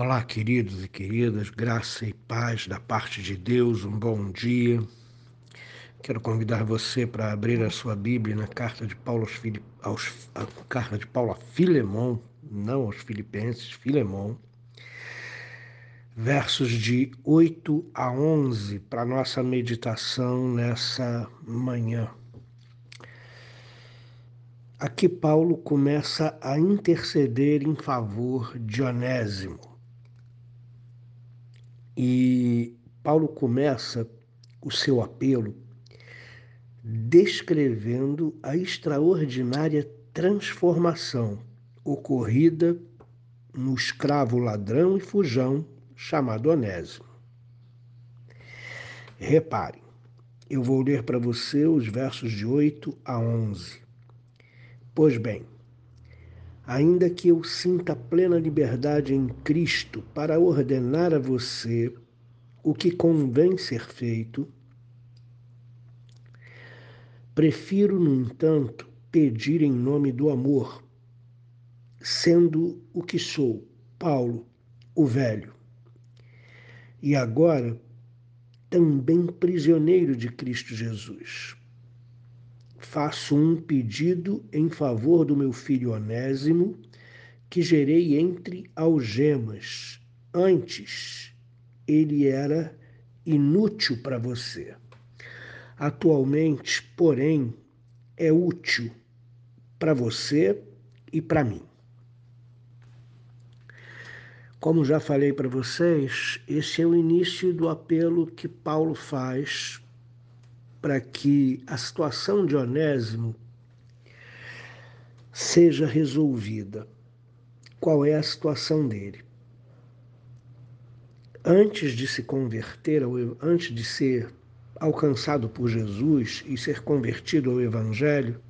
Olá, queridos e queridas, graça e paz da parte de Deus, um bom dia. Quero convidar você para abrir a sua Bíblia na carta de Paulo aos, Filip... aos... a carta de Paulo a Filemão, não aos Filipenses, Filemão, versos de 8 a 11 para nossa meditação nessa manhã. Aqui Paulo começa a interceder em favor de Onésimo. E Paulo começa o seu apelo descrevendo a extraordinária transformação ocorrida no escravo ladrão e fujão chamado Onésimo. Reparem, eu vou ler para você os versos de 8 a 11. Pois bem, ainda que eu sinta plena liberdade em Cristo para ordenar a você o que convém ser feito, prefiro, no entanto, pedir em nome do amor, sendo o que sou, Paulo, o velho, e agora também prisioneiro de Cristo Jesus faço um pedido em favor do meu filho Onésimo, que gerei entre algemas. Antes, ele era inútil para você. Atualmente, porém, é útil para você e para mim. Como já falei para vocês, esse é o início do apelo que Paulo faz para que a situação de Onésimo seja resolvida. Qual é a situação dele? Antes de se converter, antes de ser alcançado por Jesus e ser convertido ao Evangelho,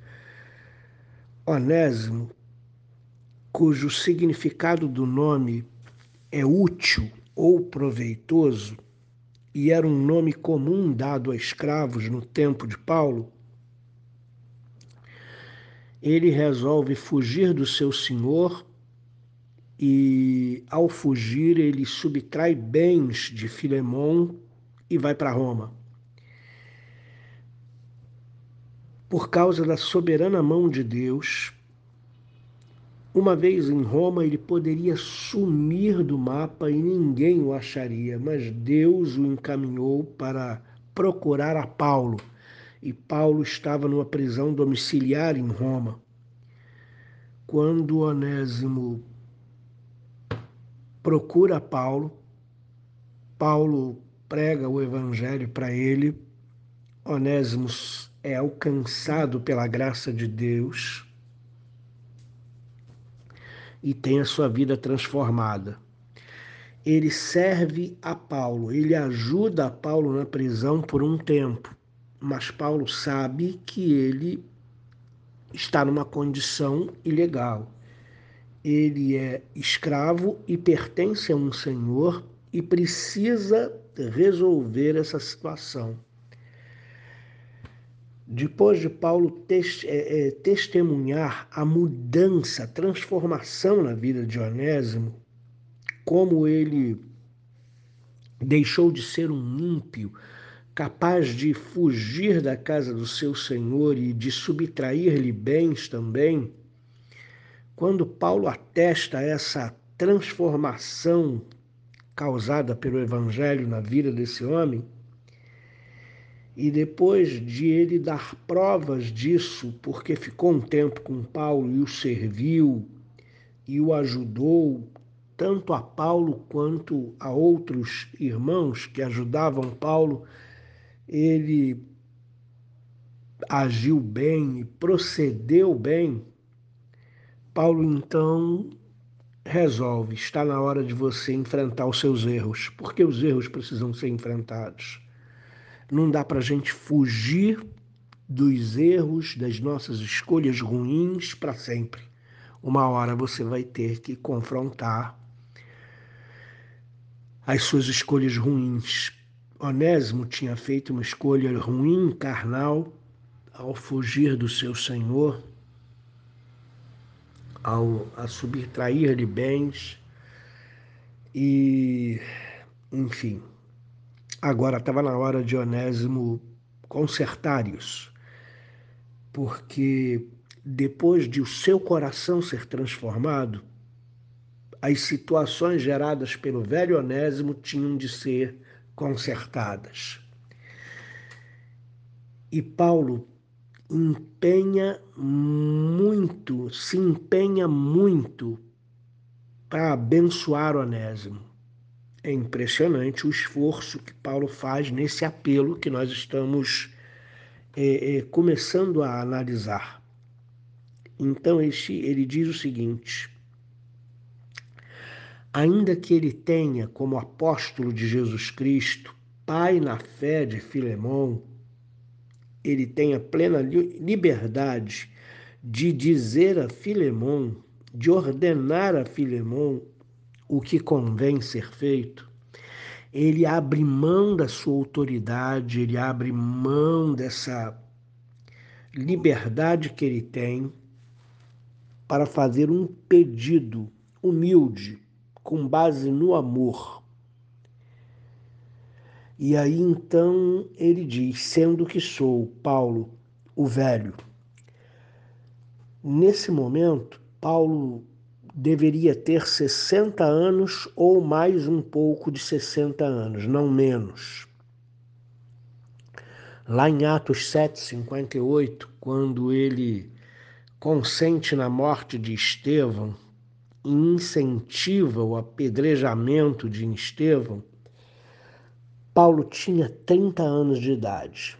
Onésimo, cujo significado do nome é útil ou proveitoso, e era um nome comum dado a escravos no tempo de Paulo, ele resolve fugir do seu senhor e, ao fugir, ele subtrai bens de Filemão e vai para Roma. Por causa da soberana mão de Deus, uma vez em Roma, ele poderia sumir do mapa e ninguém o acharia, mas Deus o encaminhou para procurar a Paulo. E Paulo estava numa prisão domiciliar em Roma. Quando Onésimo procura Paulo, Paulo prega o evangelho para ele. Onésimo é alcançado pela graça de Deus e tem a sua vida transformada. Ele serve a Paulo, ele ajuda a Paulo na prisão por um tempo, mas Paulo sabe que ele está numa condição ilegal. Ele é escravo e pertence a um senhor e precisa resolver essa situação. Depois de Paulo é, é, testemunhar a mudança, a transformação na vida de Onésimo, como ele deixou de ser um ímpio, capaz de fugir da casa do seu senhor e de subtrair-lhe bens também, quando Paulo atesta essa transformação causada pelo evangelho na vida desse homem, e depois de ele dar provas disso, porque ficou um tempo com Paulo e o serviu e o ajudou, tanto a Paulo quanto a outros irmãos que ajudavam Paulo, ele agiu bem e procedeu bem. Paulo então resolve: está na hora de você enfrentar os seus erros, porque os erros precisam ser enfrentados. Não dá para a gente fugir dos erros, das nossas escolhas ruins para sempre. Uma hora você vai ter que confrontar as suas escolhas ruins. Onésimo tinha feito uma escolha ruim, carnal, ao fugir do seu Senhor, ao a subtrair-lhe bens. E, enfim, agora estava na hora de Onésimo consertar isso, porque depois de o seu coração ser transformado, as situações geradas pelo velho Onésimo tinham de ser consertadas. E Paulo empenha muito, se empenha muito para abençoar Onésimo. É impressionante o esforço que Paulo faz nesse apelo que nós estamos é, é, começando a analisar. Então, este, ele diz o seguinte: ainda que ele tenha, como apóstolo de Jesus Cristo, pai na fé de Filemão, ele tenha plena liberdade de dizer a Filemão, de ordenar a Filemão o que convém ser feito, ele abre mão da sua autoridade, ele abre mão dessa liberdade que ele tem para fazer um pedido humilde, com base no amor. E aí então ele diz: sendo que sou Paulo, o velho. Nesse momento, Paulo deveria ter 60 anos ou mais um pouco de 60 anos, não menos. Lá em Atos 7:58, quando ele consente na morte de Estevão e incentiva o apedrejamento de Estevão, Paulo tinha 30 anos de idade.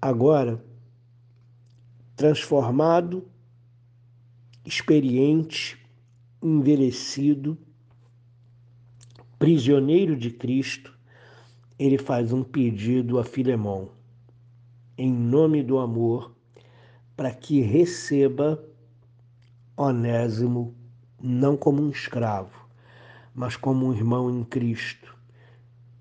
Agora, transformado, experiente, envelhecido, prisioneiro de Cristo, ele faz um pedido a Filemão, em nome do amor, para que receba Onésimo não como um escravo, mas como um irmão em Cristo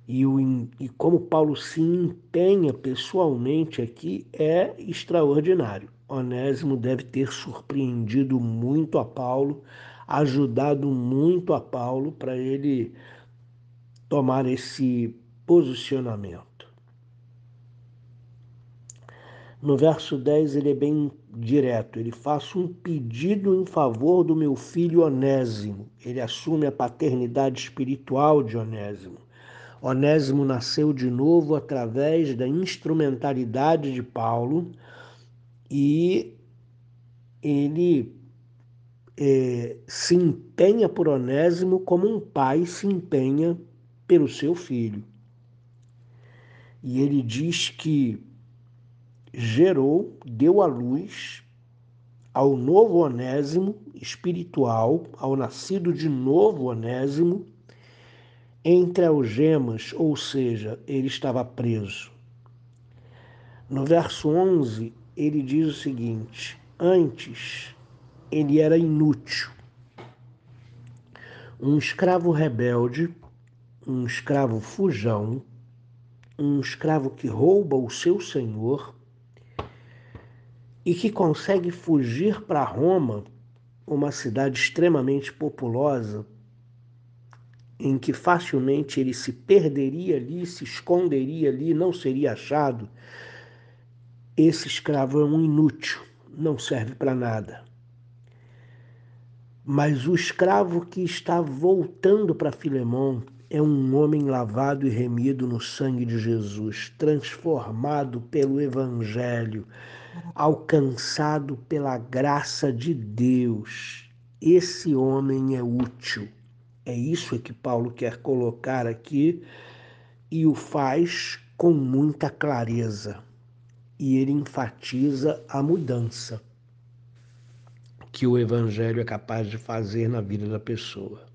e, o, e como Paulo se empenha pessoalmente aqui é extraordinário. Onésimo deve ter surpreendido muito a Paulo, ajudado muito a Paulo para ele tomar esse posicionamento. No verso 10 ele é bem direto, ele faz um pedido em favor do meu filho Onésimo. Ele assume a paternidade espiritual de Onésimo. Onésimo nasceu de novo através da instrumentalidade de Paulo e ele é, se empenha por Onésimo como um pai se empenha pelo seu filho. E ele diz que gerou, deu à luz ao novo Onésimo espiritual, ao nascido de novo Onésimo, entre algemas, ou seja, ele estava preso. No verso 11, ele diz o seguinte: Antes ele era inútil, um escravo rebelde, um escravo fujão, um escravo que rouba o seu senhor e que consegue fugir para Roma, uma cidade extremamente populosa, em que facilmente ele se perderia ali, se esconderia ali, não seria achado, esse escravo é um inútil, não serve para nada. Mas o escravo que está voltando para Filemão é um homem lavado e remido no sangue de Jesus, transformado pelo Evangelho, alcançado pela graça de Deus. Esse homem é útil. É isso que Paulo quer colocar aqui e o faz com muita clareza. E ele enfatiza a mudança que o Evangelho é capaz de fazer na vida da pessoa.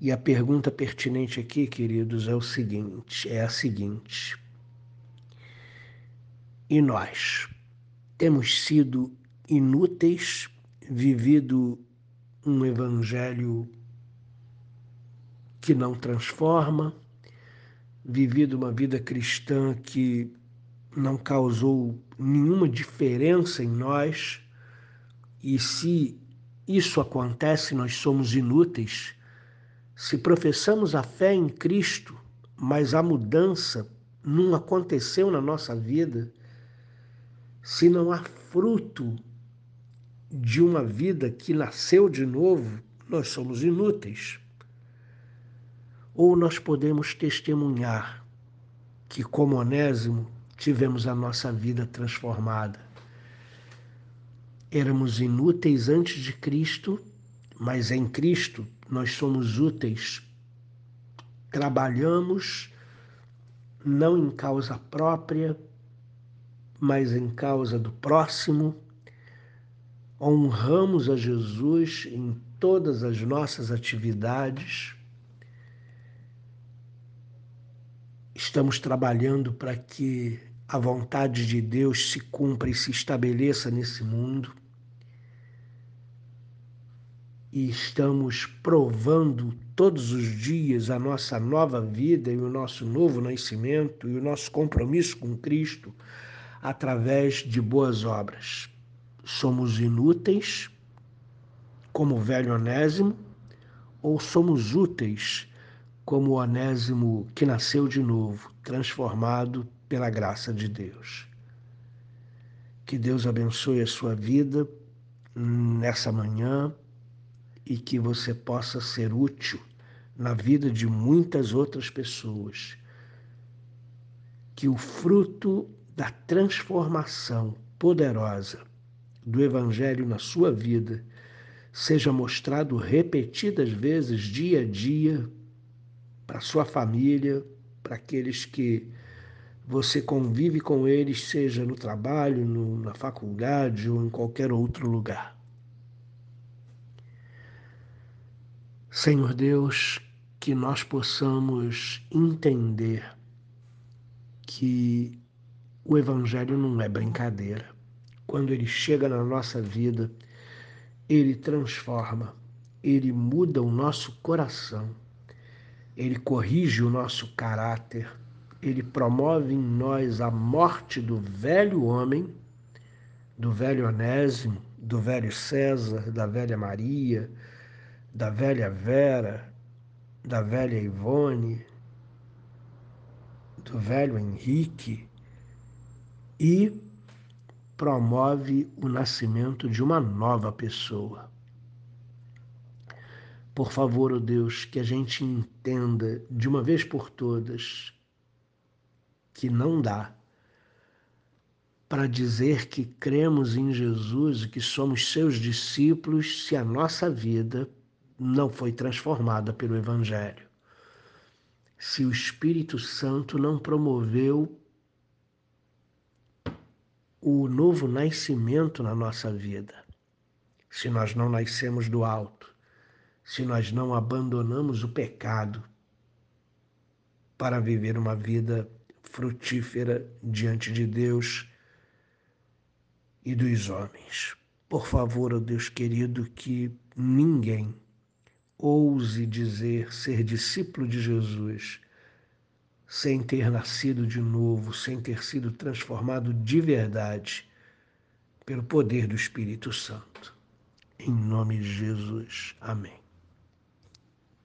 E a pergunta pertinente aqui, queridos, é o seguinte, é a seguinte: E nós temos sido inúteis, vivido um evangelho que não transforma, vivido uma vida cristã que não causou nenhuma diferença em nós, e se isso acontece, nós somos inúteis. Se professamos a fé em Cristo, mas a mudança não aconteceu na nossa vida, se não há fruto de uma vida que nasceu de novo, nós somos inúteis. Ou nós podemos testemunhar que, como Onésimo, tivemos a nossa vida transformada. Éramos inúteis antes de Cristo, mas em Cristo nós somos úteis. Trabalhamos não em causa própria, mas em causa do próximo. Honramos a Jesus em todas as nossas atividades. Estamos trabalhando para que a vontade de Deus se cumpra e se estabeleça nesse mundo. E estamos provando todos os dias a nossa nova vida e o nosso novo nascimento e o nosso compromisso com Cristo através de boas obras. Somos inúteis, como o velho Onésimo, ou somos úteis, como o Onésimo que nasceu de novo, transformado pela graça de Deus. Que Deus abençoe a sua vida nessa manhã e que você possa ser útil na vida de muitas outras pessoas. Que o fruto da transformação poderosa do Evangelho na sua vida seja mostrado repetidas vezes, dia a dia, para sua família, para aqueles que você convive com eles, seja no trabalho, no, na faculdade ou em qualquer outro lugar. Senhor Deus, que nós possamos entender que o Evangelho não é brincadeira. Quando ele chega na nossa vida, ele transforma, ele muda o nosso coração, ele corrige o nosso caráter, ele promove em nós a morte do velho homem, do velho Onésimo, do velho César, da velha Maria, da velha Vera, da velha Ivone, do velho Henrique e promove o nascimento de uma nova pessoa. Por favor, oh Deus, que a gente entenda de uma vez por todas que não dá para dizer que cremos em Jesus e que somos seus discípulos se a nossa vida não foi transformada pelo Evangelho. Se o Espírito Santo não promoveu o novo nascimento na nossa vida, se nós não nascemos do alto, se nós não abandonamos o pecado para viver uma vida frutífera diante de Deus e dos homens. Por favor, ó oh Deus querido, que ninguém ouse dizer ser discípulo de Jesus sem ter nascido de novo, sem ter sido transformado de verdade pelo poder do Espírito Santo. Em nome de Jesus. Amém.